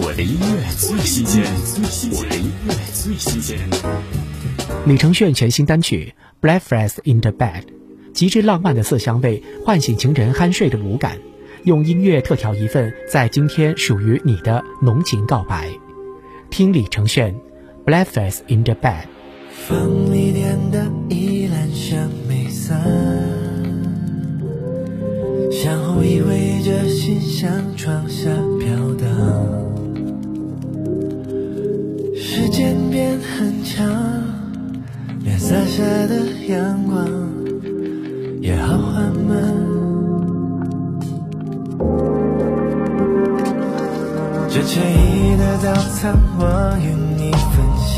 我的音乐最新鲜，我的音乐最新鲜。李承铉全新单曲《Breakfast in the Bed》，极致浪漫的色香味唤醒情人酣睡的五感，用音乐特调一份在今天属于你的浓情告白。听李承铉《Breakfast in the Bed》。风里点的依兰香没散，相互依偎着心向窗下变很长，连洒下的阳光也好缓慢。这惬意的早餐，我与你分享。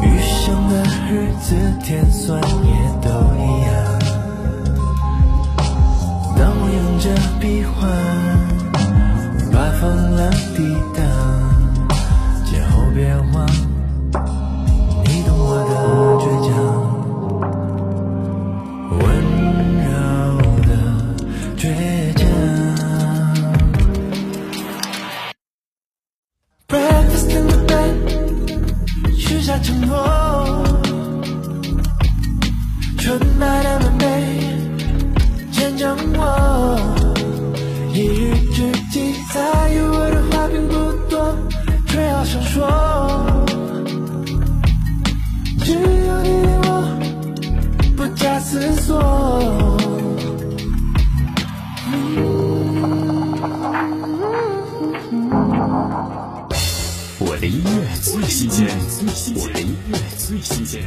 余生的日子，甜酸也都一样。当我用着笔画，把风浪抵。承诺，纯白的门被见证我，一日之计在于我的话并不多，却好想说，只有你对我不假思索。音乐最新鲜我的音乐最新鲜